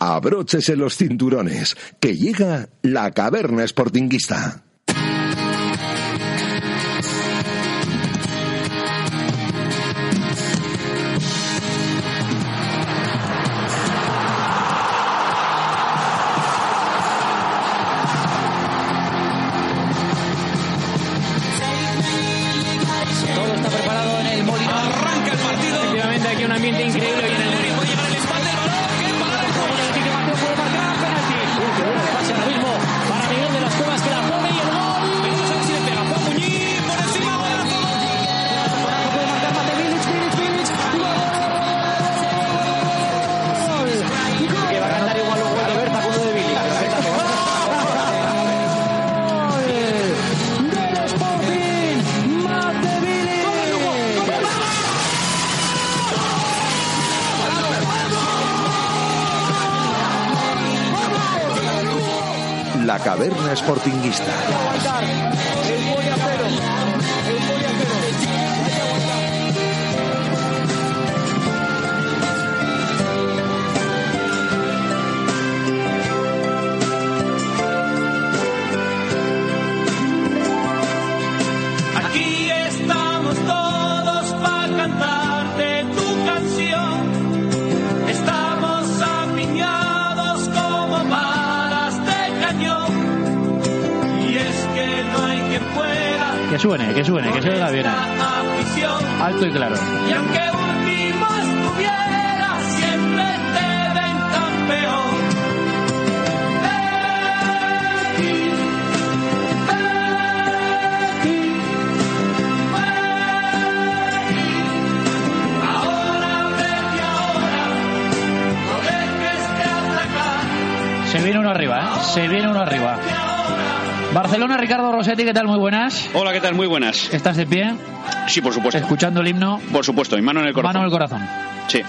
Abróchese los cinturones, que llega la caverna sportinguista. La caverna sportinguista. Que suene, que suene, que se oiga bien. Alto y claro. Y aunque último estuviera, siempre te ven campeón. Se viene uno arriba, ¿eh? Se viene uno arriba. Barcelona, Ricardo Rossetti, ¿qué tal? Muy buenas. Hola, ¿qué tal? Muy buenas. ¿Estás de pie? Sí, por supuesto. Escuchando el himno. Por supuesto, mi mano en el corazón. Mano en el corazón. Sí.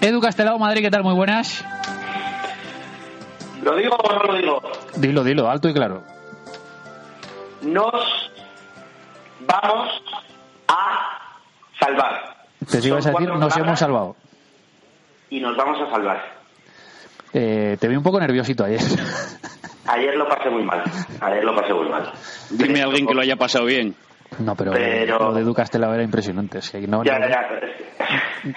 Edu Castelao, Madrid, ¿qué tal? Muy buenas. ¿Lo digo o no lo digo? Dilo, dilo, alto y claro. Nos vamos a salvar. Te ibas a decir, nos hemos salvado. Y nos vamos a salvar. Eh, te vi un poco nerviosito ayer. Ayer lo pasé muy mal. Ayer lo pasé muy mal. Dime a alguien que lo haya pasado bien. No, pero, Pero- lo de Castelao era impresionante. sea, que no- Ya, no- ya.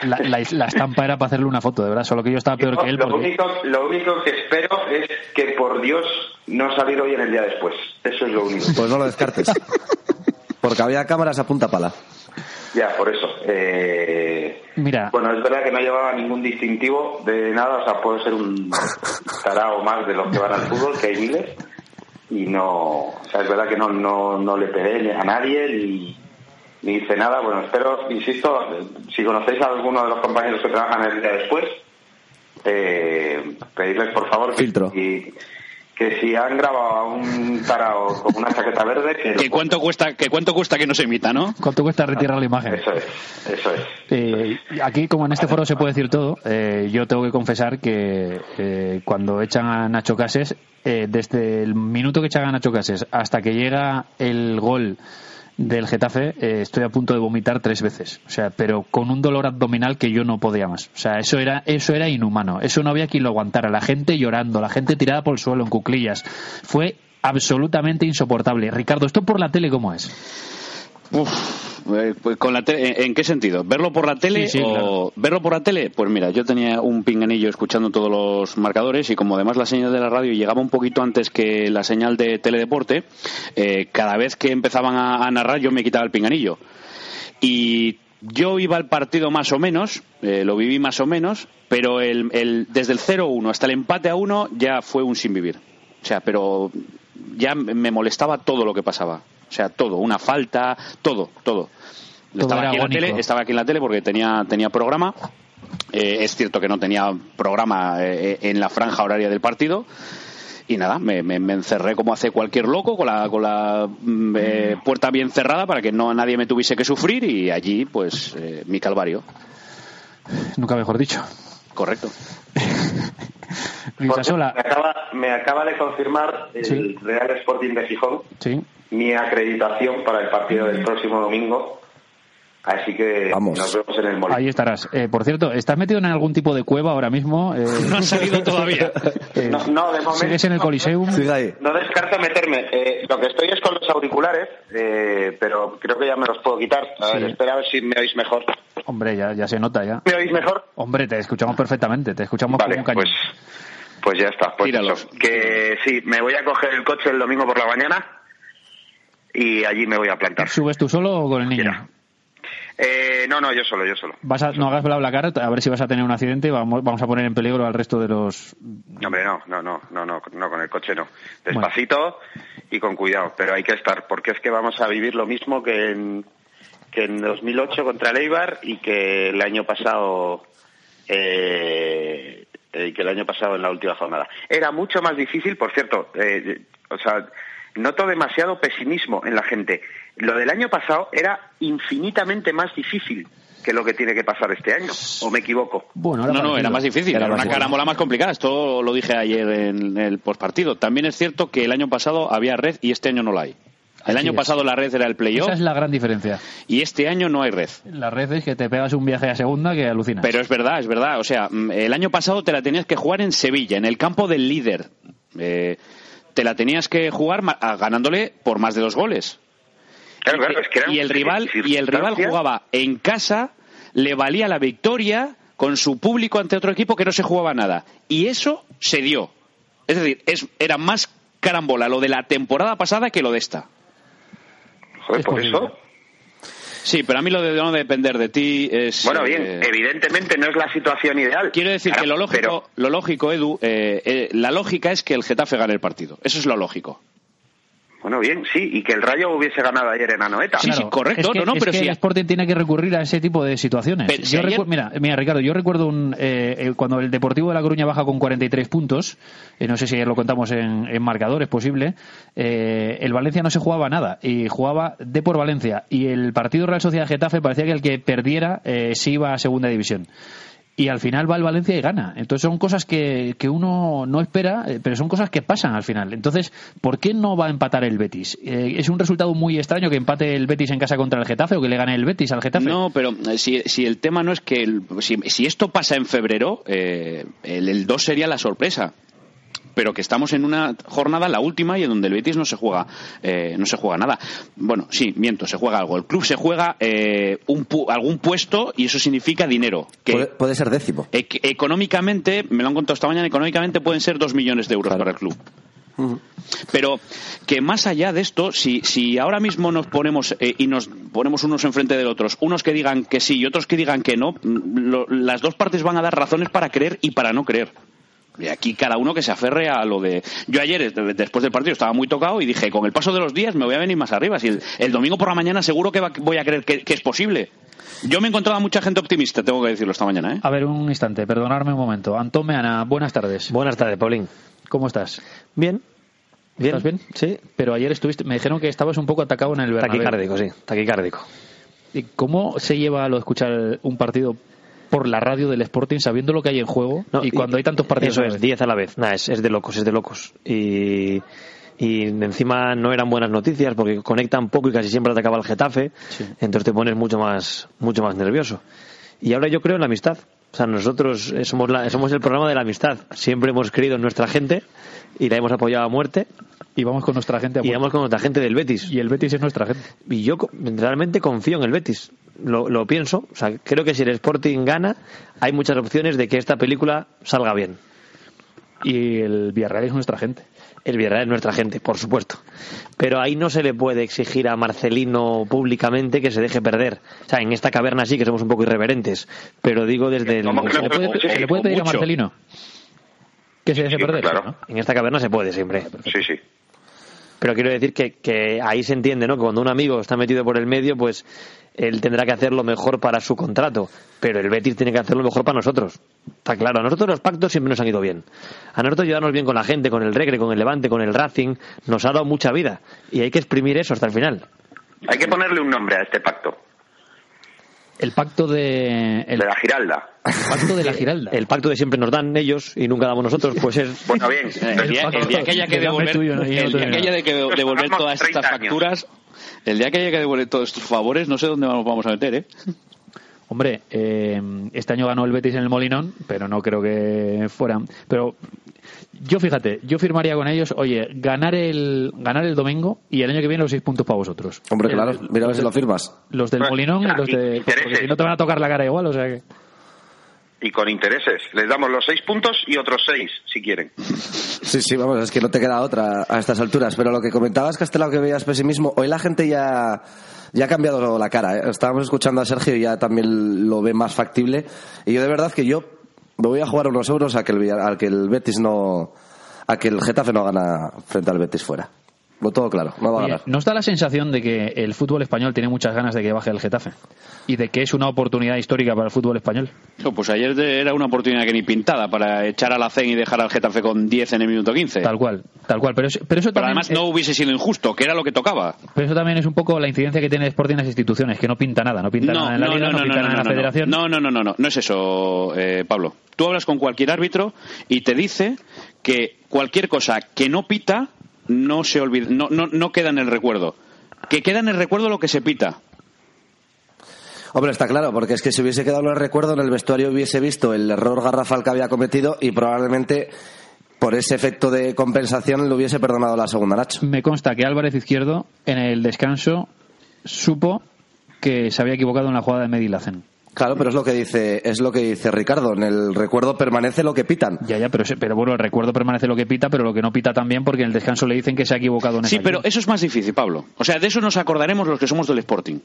La, la- la estampa era para hacerle una foto, de verdad. Solo que yo estaba peor que él Lo porque... único, lo único que espero es que por Dios no salir hoy en el día después. Eso es lo único. Pues no lo descartes. Porque había cámaras a punta pala. Ya, por eso. Eh, Mira, Bueno, es verdad que no llevaba ningún distintivo de nada, o sea, puedo ser un tarao más de los que van al fútbol, que hay miles, y no, o sea, es verdad que no, no, no le pegué a nadie ni, ni hice nada. Bueno, espero, insisto, si conocéis a alguno de los compañeros que trabajan el día después, eh, pedirles por favor que, Filtro. y- que si han grabado a un tarao con una chaqueta verde, que, ¿Que cuánto cuesta que cuánto cuesta que no se emita, no? ¿cuánto cuesta retirar la imagen? Eso es, eso es. Eh, aquí, como en este foro se puede decir todo, eh, yo tengo que confesar que eh, cuando echan a Nacho Cases, eh, desde el minuto que echan a Nacho Cases hasta que llega el gol del Getafe, eh, estoy a punto de vomitar tres veces. O sea, pero con un dolor abdominal que yo no podía más. O sea, eso era, eso era inhumano. Eso no había quien lo aguantara. La gente llorando, la gente tirada por el suelo en cuclillas. Fue absolutamente insoportable. Ricardo, ¿esto por la tele cómo es? Uf, con la tele, ¿en- ¿En qué sentido? ¿Verlo por la tele Sí, sí, o claro. verlo por la tele? Pues mira, yo tenía un pinganillo escuchando todos los marcadores y como además la señal de la radio llegaba un poquito antes que la señal de teledeporte, eh, cada vez que empezaban a, a narrar yo me quitaba el pinganillo. Y yo iba al partido más o menos, eh, lo viví más o menos, pero el, el- desde el 0-1 hasta el empate a 1 ya fue un sin vivir. O sea, pero ya me molestaba todo lo que pasaba. O sea, todo, una falta, todo, todo. Todo estaba, aquí en la tele, estaba aquí en la tele porque tenía, tenía programa. Eh, es cierto que no tenía programa eh, en la franja horaria del partido. Y nada, me, me- me encerré como hace cualquier loco, con la, con la mm, eh, puerta bien cerrada para que no nadie me tuviese que sufrir y allí, pues, eh, mi calvario. Nunca mejor dicho. Correcto. Me acaba, me acaba de confirmar el Sí. Real Sporting de Gijón sí. mi acreditación para el partido del próximo domingo. Así que Vamos. nos vemos en el Molino. Ahí estarás. Eh, por cierto, ¿estás metido en algún tipo de cueva ahora mismo? Eh, No ha salido todavía. eh, No, no, de momento. ¿Sigues en el Coliseum? Ahí. No descarto meterme. Eh, lo que estoy es con los auriculares, eh, pero creo que ya me los puedo quitar. A ver, espera a ver si me oís mejor. Hombre, ya, ya se nota ya. ¿Me oís mejor? Hombre, te escuchamos perfectamente, te escuchamos Vale, como un cañón. pues, pues ya está. Pues eso, que sí, me voy a coger el coche el domingo por la mañana y allí me voy a plantar. ¿Subes tú solo o con el niño? Mira. Eh, no, no, yo solo, yo solo. Vas a, no hagas bla bla cara, a ver si vas a tener un accidente y vamos, vamos a poner en peligro al resto de los... Hombre, no, no, no, no, no, no, con el coche no. Despacito y con cuidado, pero hay que estar, porque es que vamos a vivir lo mismo que en, que en 2008 contra el Eibar y que el año pasado, eh, eh, que el año pasado en la última jornada. Era mucho más difícil, por cierto, eh, o sea, noto demasiado pesimismo en la gente. Lo del año pasado era infinitamente más difícil que lo que tiene que pasar este año, ¿o me equivoco? Bueno, No, no, era más difícil, Era una carambola más complicada. Esto lo dije ayer en el postpartido. También es cierto que el año pasado había red y este año no la hay. El Así año es. pasado la red era el playoff Esa es la gran diferencia. y este año no hay red. La red es que te pegas un viaje a segunda que alucinas. Pero es verdad, es verdad. O sea, mm, el año pasado te la tenías que jugar en Sevilla, en el campo del líder. Eh, te la tenías que jugar ganándole por más de dos goles. Claro, claro, es que eran y el rival y el rival jugaba en casa, le valía la victoria con su público ante otro equipo que no se jugaba nada. Y eso se dio. Es decir, es, era más carambola lo de la temporada pasada que lo de esta. Joder, Es por posible. eso. Sí, pero a mí lo de no depender de ti es. Bueno, eh, bien, evidentemente no es la situación ideal. Quiero decir que lo lógico, pero- lo lógico, Edu, eh, eh, la lógica es que el Getafe gane el partido. Eso es lo lógico. Bueno, bien, sí, y que el Rayo hubiese ganado ayer en Anoeta. Sí, sí, correcto, Es que, no, no, es pero que el Sporting tiene que recurrir a ese tipo de situaciones. Pero si Yo ayer- mira, mira, Ricardo, yo recuerdo un, eh, eh, cuando el Deportivo de La Coruña baja con 43 puntos, eh, no sé si ayer lo contamos en, en marcador, es posible, eh, el Valencia no se jugaba nada y jugaba de por Valencia y el partido Real Sociedad Getafe parecía que el que perdiera eh, sí iba a segunda división. Y al final va el Valencia y gana. Entonces son cosas que, que uno no espera, eh, pero son cosas que pasan al final. Entonces, ¿por qué no va a empatar el Betis? Eh, es un resultado muy extraño que empate el Betis en casa contra el Getafe o que le gane el Betis al Getafe. No, pero eh, si, si el tema no es que. el- si, si esto pasa en febrero, eh, el, el 2 sería la sorpresa. Pero que estamos en una jornada, la última, y en donde el Betis no se juega, eh, no se juega nada. Bueno, sí, miento, se juega algo. El club se juega eh, un pu- algún puesto y eso significa dinero. Que Puede, puede ser décimo. ec- económicamente, me lo han contado esta mañana, económicamente pueden ser dos millones de euros Claro. para el club. Pero que más allá de esto, si, si ahora mismo nos ponemos eh, y nos ponemos unos enfrente de otros, unos que digan que sí y otros que digan que no, lo- las dos partes van a dar razones para creer y para no creer. Y aquí cada uno que se aferre a lo de... Yo ayer, eh, después del partido, estaba muy tocado y dije, con el paso de los días me voy a venir más arriba. Si el, el domingo por la mañana seguro que va- voy a creer que, que es posible. Yo me he encontrado a mucha gente optimista, tengo que decirlo esta mañana. ¿eh? A ver, un instante, perdonadme un momento. Antón Meana, buenas tardes. Buenas tardes, Paulín. ¿Cómo estás? Bien. Bien. ¿Estás bien? Sí. Pero ayer estuviste, me dijeron que estabas un poco atacado en el Bernabéu. Taquicárdico, sí. Taquicárdico. ¿Y ¿Cómo se lleva a lo de escuchar un partido por la radio del Sporting sabiendo lo que hay en juego No, y cuando hay tantos partidos Eso a la es, vez? 10 a la vez. Nada, es, es de locos, es de locos. Y, y encima no eran buenas noticias porque conectan poco y casi siempre atacaba el Getafe. Sí. Entonces te pones mucho más, mucho más nervioso. Y ahora yo creo en la amistad. O sea, nosotros somos, la- somos el programa de la amistad. Siempre hemos creído en nuestra gente y la hemos apoyado a muerte. Y vamos con nuestra gente a Y muerte. vamos con nuestra gente del Betis. Y el Betis es nuestra gente. Y yo realmente confío en el Betis. Lo, lo pienso. O sea, creo que si el Sporting gana, hay muchas opciones de que esta película salga bien. Y el Villarreal es nuestra gente. El Villarreal es nuestra gente, por supuesto. Pero ahí no se le puede exigir a Marcelino públicamente que se deje perder. O sea, en esta caverna sí que somos un poco irreverentes. Pero digo desde el... ¿Cómo que ¿Se le puede, se le puede pedir a. Marcelino que se deje Sí, perder? claro. ¿no? En esta caverna se puede siempre. Sí, sí. Pero quiero decir que, que ahí se entiende, ¿no? Que cuando un amigo está metido por el medio, pues él tendrá que hacer lo mejor para su contrato, pero el Betis tiene que hacer lo mejor para nosotros. Está claro, a nosotros los pactos siempre nos han ido bien. A nosotros llevarnos bien con la gente, con el Regre, con el Levante, con el Racing, nos ha dado mucha vida y hay que exprimir eso hasta el final. Hay que ponerle un nombre a este pacto. El pacto de. El De la Giralda. pacto de la Giralda. El pacto de siempre nos dan ellos y nunca damos nosotros, pues es Bueno, bien. El día, el día que haya que El devolver, tuyo, no, el día que haya de que devolver todas 30 estas años. facturas, el día que haya que devolver todos estos favores, no sé dónde nos vamos a meter, ¿eh? Hombre, eh, este año ganó el Betis en el Molinón, pero no creo que fueran. Pero yo fíjate, yo firmaría con ellos, oye, ganar el ganar el domingo y el año que viene los seis puntos para vosotros. Hombre, El- claro, mira a ver si lo firmas. Los del Molinón y los de. Porque si no te van a tocar la cara igual, o sea que. Y con intereses. Les damos los seis puntos y otros seis, si quieren. Sí, sí, vamos, es que no te queda otra a estas alturas. Pero lo que comentabas, Castelao, que veías pesimismo, hoy la gente ya, ya ha cambiado la cara. ¿eh? Estábamos escuchando a Sergio y ya también lo ve más factible. Y yo de verdad que yo me voy a jugar unos euros a que el, a que el Betis no... a que el Getafe no gana frente al Betis fuera. Lo todo claro, no va a ganar. ¿Nos da la sensación de que el fútbol español tiene muchas ganas de que baje el Getafe? Y de que es una oportunidad histórica para el fútbol español. No, pues ayer era una oportunidad que ni pintada para echar a la CEN y dejar al Getafe con 10 en el minuto 15. Tal cual, tal cual. Pero, es- pero eso Pero también. además no hubiese sido injusto, que era lo que tocaba. Pero eso también es un poco la incidencia que tiene el Sporting en las instituciones, que no pinta nada, no pinta No, nada en la no, liga, no, no, no, pinta no, nada en la no, federación. No, no, no, no, no, no es eso, eh, Pablo. Tú hablas con cualquier árbitro y te dice que cualquier cosa que no pita no se olvida, no, no, no queda en el recuerdo. Que queda en el recuerdo lo que se pita. Hombre, está claro, porque es que si hubiese quedado en el recuerdo, en el vestuario hubiese visto el error garrafal que había cometido y probablemente por ese efecto de compensación le hubiese perdonado la segunda Nacho. Me consta que Álvarez Izquierdo en el descanso supo que se había equivocado en la jugada de Medilacen. Claro, pero es lo que dice, es lo que dice Ricardo. En el recuerdo permanece lo que pitan. Ya, ya, pero, pero bueno, el recuerdo permanece lo que pita, pero lo que no pita también porque en el descanso le dicen que se ha equivocado en Sí, pero eso es más difícil, Pablo. O sea, de eso nos acordaremos los que somos del Sporting.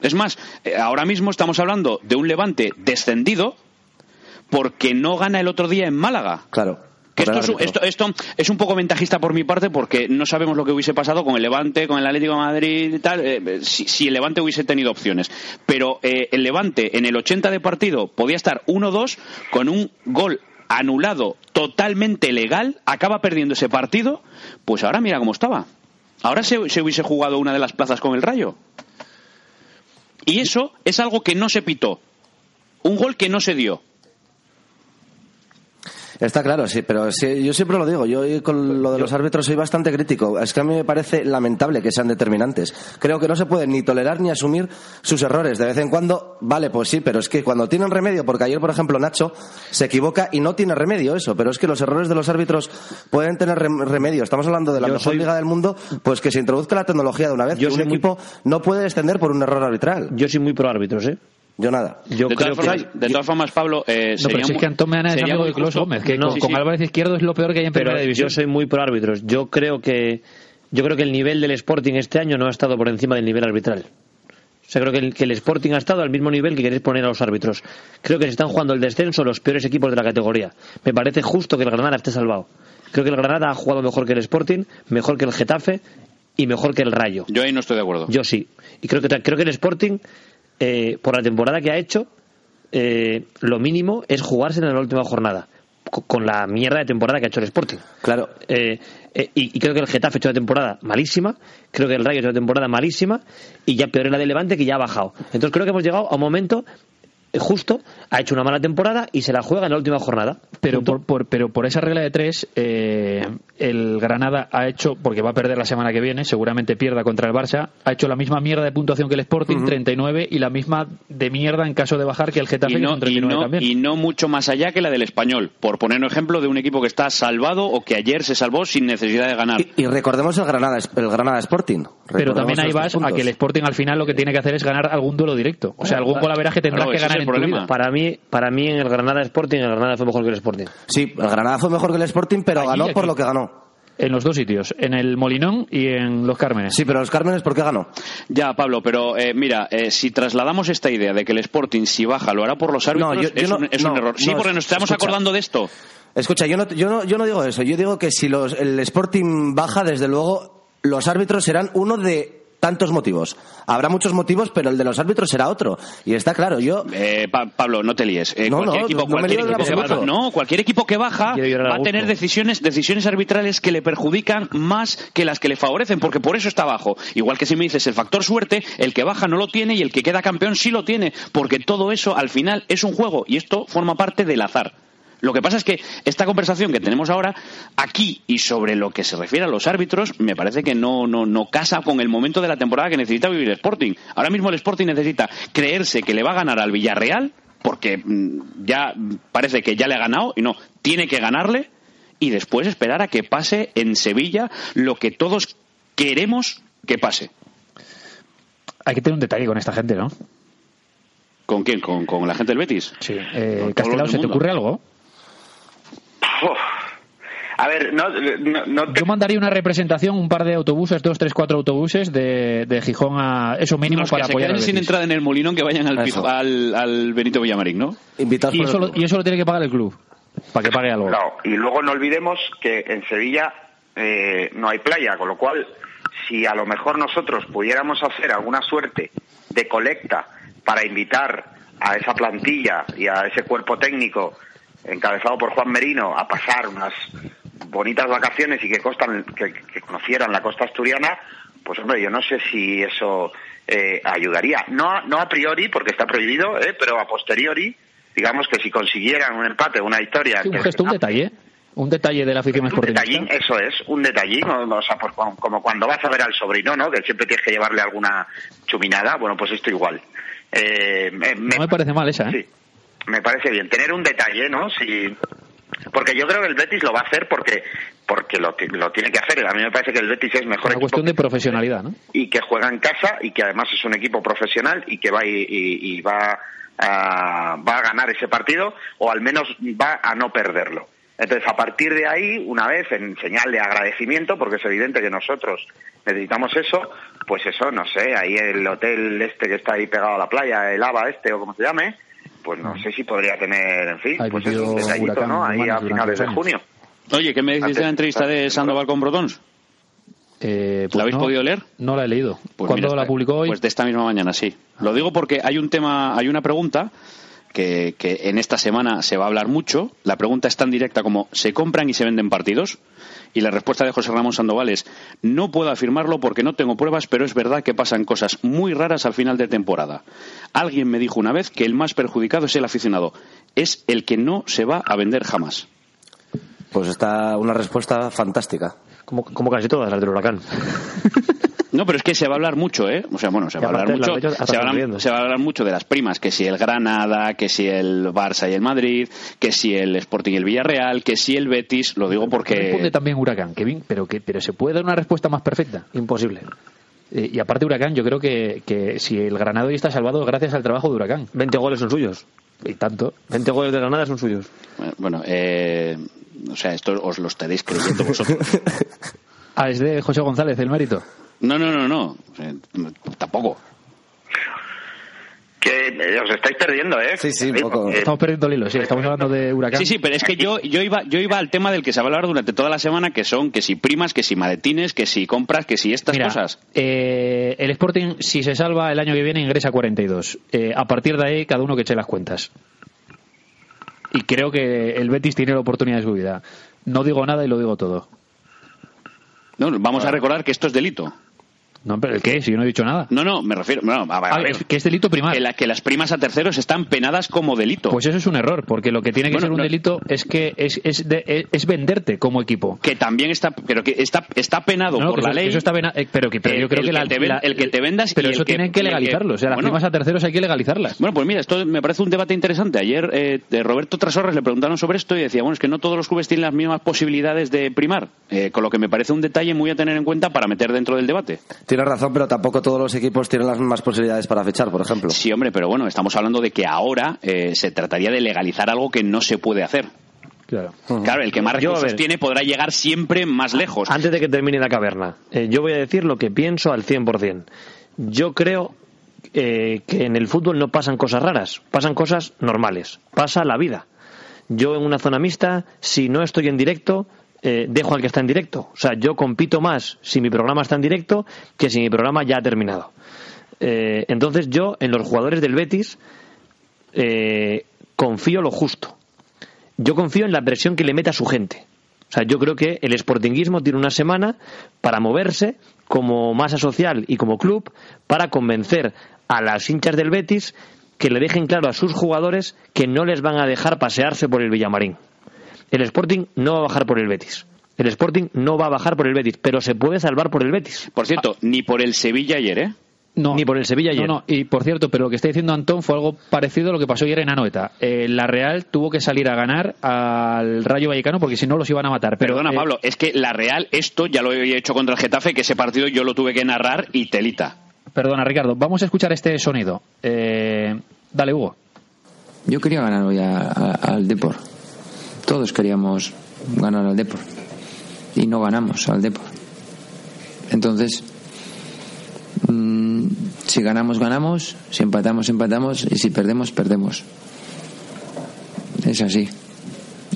Es más, eh, ahora mismo estamos hablando de un Levante descendido porque no gana el otro día en Málaga. Claro. Que esto, es, esto, esto es un poco ventajista por mi parte porque no sabemos lo que hubiese pasado con el Levante, con el Atlético de Madrid y tal, eh, si, si el Levante hubiese tenido opciones. Pero eh, el Levante en el 80 de partido podía estar 1-2 con un gol anulado totalmente legal, acaba perdiendo ese partido, pues ahora mira cómo estaba. Ahora se, se hubiese jugado una de las plazas con el Rayo. Y eso es algo que no se pitó. Un gol que no se dio. Está claro, sí, pero sí, yo siempre lo digo. Yo con lo de los árbitros soy bastante crítico. Es que a mí me parece lamentable que sean determinantes. Creo que no se pueden ni tolerar ni asumir sus errores. De vez en cuando, vale, pues sí, pero es que cuando tienen remedio, porque ayer, por ejemplo, Nacho se equivoca y no tiene remedio eso, pero es que los errores de los árbitros pueden tener rem- remedio. Estamos hablando de la Yo mejor soy- liga del mundo, pues que se introduzca la tecnología de una vez. Yo que un muy- equipo no puede descender por un error arbitral. Yo soy muy pro árbitros, ¿eh? Yo nada. Yo de, creo todas formas, que... de todas formas, Pablo, eh, No, pero si es que Antón Meana es amigo de Clos Gómez, que No, con, sí, con sí. Álvarez Izquierdo es lo peor que hay en pero primera división. yo soy muy pro árbitros. Yo creo que yo creo que el nivel del Sporting este año no ha estado por encima del nivel arbitral. O sea, creo que el, que el Sporting ha estado al mismo nivel que queréis poner a los árbitros. Creo que se están jugando el descenso los peores equipos de la categoría. Me parece justo que el Granada esté salvado. Creo que el Granada ha jugado mejor que el Sporting, mejor que el Getafe y mejor que el Rayo. Yo ahí no estoy de acuerdo. Yo sí. Y creo que, creo que el Sporting, eh, por la temporada que ha hecho, eh, lo mínimo es jugarse en la última jornada. co- Con la mierda de temporada que ha hecho el Sporting. Claro. Eh, eh, y, y creo que el Getafe ha hecho una temporada malísima, creo que el Rayo ha hecho una temporada malísima, y ya peor es la de Levante que ya ha bajado. Entonces creo que hemos llegado a un momento justo, ha hecho una mala temporada y se la juega en la última jornada. Pero por, por- pero por esa regla de tres, eh, el Granada ha hecho, porque va a perder la semana que viene, seguramente pierda contra el Barça, ha hecho la misma mierda de puntuación que el Sporting, 39, y la misma de mierda en caso de bajar que el Getafe, y no, son y, 39 no, también. y no mucho más allá que la del español, por poner un ejemplo de un equipo que está salvado o que ayer se salvó sin necesidad de ganar. Y, y recordemos el Granada, el Granada Sporting. pero también ahí vas a que el Sporting al final lo que tiene que hacer es ganar algún duelo directo. O sea, algún golaveraje tendrás Claro, que ganar el problema. Para mí, para mí en el Granada Sporting, el Granada fue mejor que el Sporting. Sí, el Granada fue mejor que el Sporting, pero Allí, ganó aquí. por lo que ganó. En los dos sitios, en el Molinón y en los Cármenes. Sí, pero los Cármenes, ¿por qué ganó? Ya, Pablo, pero eh, mira, eh, si trasladamos esta idea de que el Sporting, si baja, lo hará por los árbitros, No, yo- yo es, no- un, es un no, error. Sí, no, porque nos estamos escucha. acordando de esto. Escucha, yo no, yo no, yo no digo eso. Yo digo que si los, el Sporting baja, desde luego, los árbitros serán uno de tantos motivos. Habrá muchos motivos, pero el de los árbitros será otro. Y está claro, yo... Eh, Pa- Pablo, no te líes. Eh, No, cualquier no, equipo, no cualquier equipo que baja, no, cualquier equipo que baja va a tener decisiones, decisiones arbitrales que le perjudican más que las que le favorecen, porque por eso está abajo. Igual que si me dices el factor suerte, el que baja no lo tiene y el que queda campeón sí lo tiene, porque todo eso al final es un juego y esto forma parte del azar. Lo que pasa es que esta conversación que tenemos ahora aquí y sobre lo que se refiere a los árbitros me parece que no, no, no casa con el momento de la temporada que necesita vivir el Sporting. Ahora mismo el Sporting necesita creerse que le va a ganar al Villarreal porque mm, ya parece que ya le ha ganado y no, tiene que ganarle y después esperar a que pase en Sevilla lo que todos queremos que pase. Hay que tener un detalle con esta gente, ¿no? ¿Con quién? ¿Con, con la gente del Betis? Sí. Eh, Castelao, ¿se te ocurre algo? A ver, no, no, no te- Yo mandaría una representación, un par de autobuses, dos, tres, cuatro autobuses de, de Gijón a eso mínimo Los que para apoyar al sin entrada en el Molino que vayan al, Eso. al, al Benito Villamarín, ¿no? Invitados Y por eso, lo, club. y eso lo tiene que pagar el club, para que pague algo. No, y luego no olvidemos que en Sevilla eh, no hay playa, con lo cual, si a lo mejor nosotros pudiéramos hacer alguna suerte de colecta para invitar a esa plantilla y a ese cuerpo técnico encabezado por Juan Merino a pasar unas bonitas vacaciones y que, costan, que, que conocieran la costa asturiana, pues hombre, yo no sé si eso eh, ayudaría. No, no a priori, porque está prohibido, eh, pero a posteriori, digamos que si consiguieran un empate, una victoria... Sí, un que- gesto, un detalle. Un detalle de la afición un detallín, eso es, un detallín, o, sea, pues, como, como cuando vas a ver al sobrino, ¿no? Que siempre tienes que llevarle alguna chuminada, bueno, pues esto igual. Eh, me, No me parece mal esa, ¿eh? Sí, me parece bien. Tener un detalle, ¿no? Si, porque yo creo que el Betis lo va a hacer porque porque lo, lo tiene que hacer. A mí me parece que el Betis es mejor Una cuestión de profesionalidad, ¿no? y que juega en casa y que además es un equipo profesional y que va y, y- y va, a, va a ganar ese partido o al menos va a no perderlo. Entonces, a partir de ahí, una vez en señal de agradecimiento, porque es evidente que nosotros necesitamos eso, pues eso, no sé, ahí el hotel este que está ahí pegado a la playa, el ABA este o como se llame, pues no sé si podría tener, en fin, Ha pues es un detallito, huracán ¿no? Ahí a finales de junio. Oye, ¿qué me decís de la entrevista de Sandoval con Brotons? Eh, pues ¿La habéis no, podido leer? No la he leído. Pues ¿Cuándo mira, la publicó hoy? Pues de esta misma mañana, sí. Lo digo porque hay un tema, hay una pregunta que, que en esta semana se va a hablar mucho. La pregunta es tan directa como ¿se compran y se venden partidos? Y la respuesta de José Ramón Sandoval es no puedo afirmarlo porque no tengo pruebas, pero es verdad que pasan cosas muy raras al final de temporada. Alguien me dijo una vez que el más perjudicado es el aficionado. Es el que no se va a vender jamás. Pues está una respuesta fantástica. Como, como casi todas las del huracán. No, pero es que se va a hablar mucho, ¿eh? O sea, bueno, se va a hablar mucho, se va a se va a hablar mucho de las primas, que si el Granada, que si el Barça y el Madrid, que si el Sporting y el Villarreal, que si el Betis, lo digo Responde porque también Huracán, Kevin, pero, que, pero se puede dar una respuesta más perfecta. Imposible. Eh, y aparte Huracán, yo creo que, que si el Granado hoy está salvado es gracias al trabajo de Huracán. 20 goles son suyos. Y tanto. 20 goles de Granada son suyos. bueno, eh, o sea, esto os lo estaréis creyendo vosotros. Ah, es de José González el mérito. No, no, no, no, sea, tampoco. Que eh, os estáis perdiendo, ¿eh? Sí, sí, Eh, poco. Estamos perdiendo el hilo, sí. Estamos hablando de Huracán. Sí, sí, pero es que yo, yo iba, yo iba al tema del que se va a hablar durante toda la semana, que son que si primas, que si maletines, que si compras, que si estas Mira, cosas. eh, el Sporting, si se salva el año que viene, ingresa a 42. Eh, a partir de ahí, cada uno que eche las cuentas. Y creo que el Betis tiene la oportunidad de su vida. No digo nada y lo digo todo. No, vamos a recordar que esto es delito. No, pero ¿el qué? Si yo no he dicho nada. No, no, me refiero. No, a, a Ah, ver, es- que es delito primar. que, la- que las primas a terceros están penadas como delito. Pues eso es un error, porque lo que tiene que Bueno, ser un no- delito es que es, es, de- es- venderte como equipo. que también está, pero que está, está penado No, por la eso, ley. eso está eh, pero, que, pero el- yo creo que, que la, te ven- la- el que te vendas pero y eso tienen que legalizarlo o sea las bueno. primas a terceros hay que legalizarlas Bueno, pues mira, esto me parece un debate interesante. Ayer eh, de Roberto Trasorres le preguntaron sobre esto y decía, bueno, es que no todos los clubes tienen las mismas posibilidades de primar, eh, con lo que me parece un detalle muy a tener en cuenta para meter dentro del debate. Tienes razón, pero tampoco todos los equipos tienen las mismas posibilidades para fichar, por ejemplo. Sí, hombre, pero bueno, estamos hablando de que ahora eh, se trataría de legalizar algo que no se puede hacer. claro Claro, el que más recursos ver. tiene podrá llegar siempre más lejos. Antes de que termine la caverna, eh, yo voy a decir lo que pienso al 100%. Yo creo eh, que en el fútbol no pasan cosas raras, pasan cosas normales, pasa la vida. Yo en una zona mixta, si no estoy en directo, eh, dejo al que está en directo. O sea, yo compito más si mi programa está en directo que si mi programa ya ha terminado. Eh, entonces yo, en los jugadores del Betis, eh, confío lo justo. Yo confío en la presión que le mete a su gente. O sea, yo creo que el sportinguismo tiene una semana para moverse como masa social y como club para convencer a las hinchas del Betis que le dejen claro a sus jugadores que no les van a dejar pasearse por el Villamarín. El Sporting no va a bajar por el Betis. El Sporting no va a bajar por el Betis, pero se puede salvar por el Betis. Por cierto, ni por el Sevilla ayer, ¿eh? No, Ni por el Sevilla ayer. No, no, y por cierto, pero lo que está diciendo Antón fue algo parecido a lo que pasó ayer en Anoeta. Eh, la Real tuvo que salir a ganar al Rayo Vallecano porque si no los iban a matar. Pero, Perdona, eh, Pablo, es que la Real, esto ya lo he hecho contra el Getafe, que ese partido yo lo tuve que narrar y telita. Perdona, Ricardo, vamos a escuchar este sonido. Eh, dale, Hugo. Yo quería ganar hoy a- a- al Depor. Todos queríamos ganar al Depor. Y no ganamos al Depor. Entonces, mm, si ganamos, ganamos. Si empatamos, empatamos. Y si perdemos, perdemos. Es así.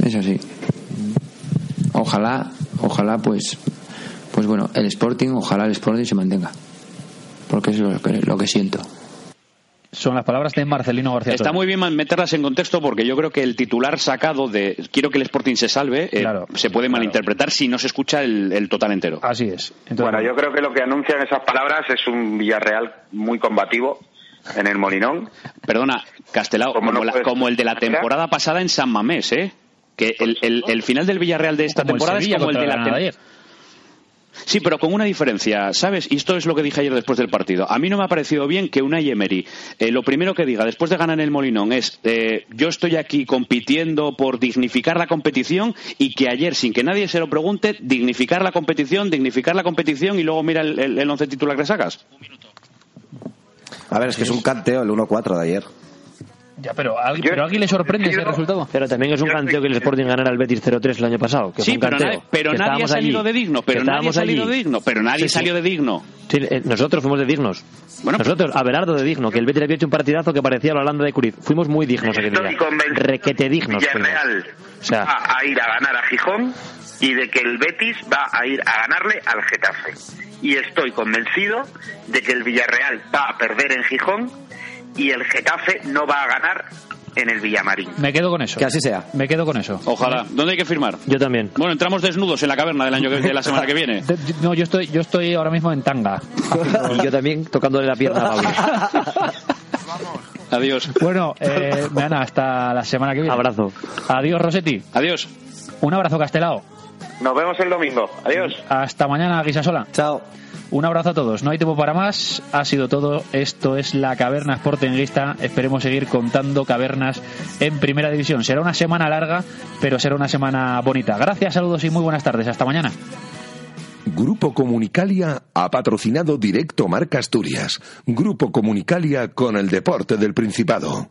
Es así. Ojalá, ojalá, pues, pues bueno, el Sporting, ojalá el Sporting se mantenga. Porque eso es lo que, lo que siento. Son las palabras de Marcelino García. Está muy bien meterlas en contexto porque yo creo que el titular sacado de quiero que el Sporting se salve eh, Claro, se puede malinterpretar si no se escucha el, el total entero. Así es. Entonces, Bueno, yo creo que lo que anuncian esas palabras es un Villarreal muy combativo en el Molinón. Perdona, Castelao, Como no la- como el de la temporada pasada en San Mamés, ¿eh? Que el, el- el final del Villarreal de esta como temporada es como el de la Granada tem- ayer. Sí, pero con una diferencia, ¿sabes? Y esto es lo que dije ayer después del partido. A mí no me ha parecido bien que una Emery, eh, lo primero que diga después de ganar el Molinón es eh, yo estoy aquí compitiendo por dignificar la competición y que ayer, sin que nadie se lo pregunte, dignificar la competición, dignificar la competición y luego mira el, el, el once titular que sacas. A ver, es que es un canteo el 1-4 de ayer. Ya, pero, ¿a alguien- Yo- pero a alguien le sorprende ese resultado. Pero también es un canteo que el Sporting ganara al Betis 0-3 el año pasado. Que fue Sí, un pero, canteo, nadie, pero que nadie ha salido allí, de digno, pero nadie ha estábamos salido allí. de digno, pero nadie Sí, sí. salió de digno. Sí, eh, nosotros fuimos de dignos. Bueno, nosotros, Abelardo de digno, que el Betis había hecho un partidazo que parecía la Holanda de Curiz. Fuimos muy dignos aquel día. Requete dignos. Villarreal O sea- va a ir a ganar a Gijón y de que el Betis va a ir a ganarle al Getafe. Y estoy convencido de que el Villarreal va a perder en Gijón y el Getafe no va a ganar en el Villamarín. Me quedo con eso. Que así sea. Me quedo con eso. Ojalá. ¿Dónde hay que firmar? Yo también. Bueno, entramos desnudos en la caverna del año que, de la semana que viene. De- No, yo estoy, yo estoy ahora mismo en tanga. Y yo también tocándole la pierna a Pablo. Adiós. Bueno, eh, Ana, hasta la semana que viene. Abrazo. Adiós, Rosetti. Adiós. Un abrazo, Castelao. Nos vemos el domingo. Adiós. Hasta mañana, Guisasola. Chao. Un abrazo a todos. No hay tiempo para más. Ha sido todo. Esto es la Caverna Sportinguista. Esperemos seguir contando cavernas en Primera División. Será una semana larga, pero será una semana bonita. Gracias, saludos y muy buenas tardes. Hasta mañana. Grupo Comunicalia ha patrocinado directo Marca Asturias. Grupo Comunicalia con el deporte del Principado.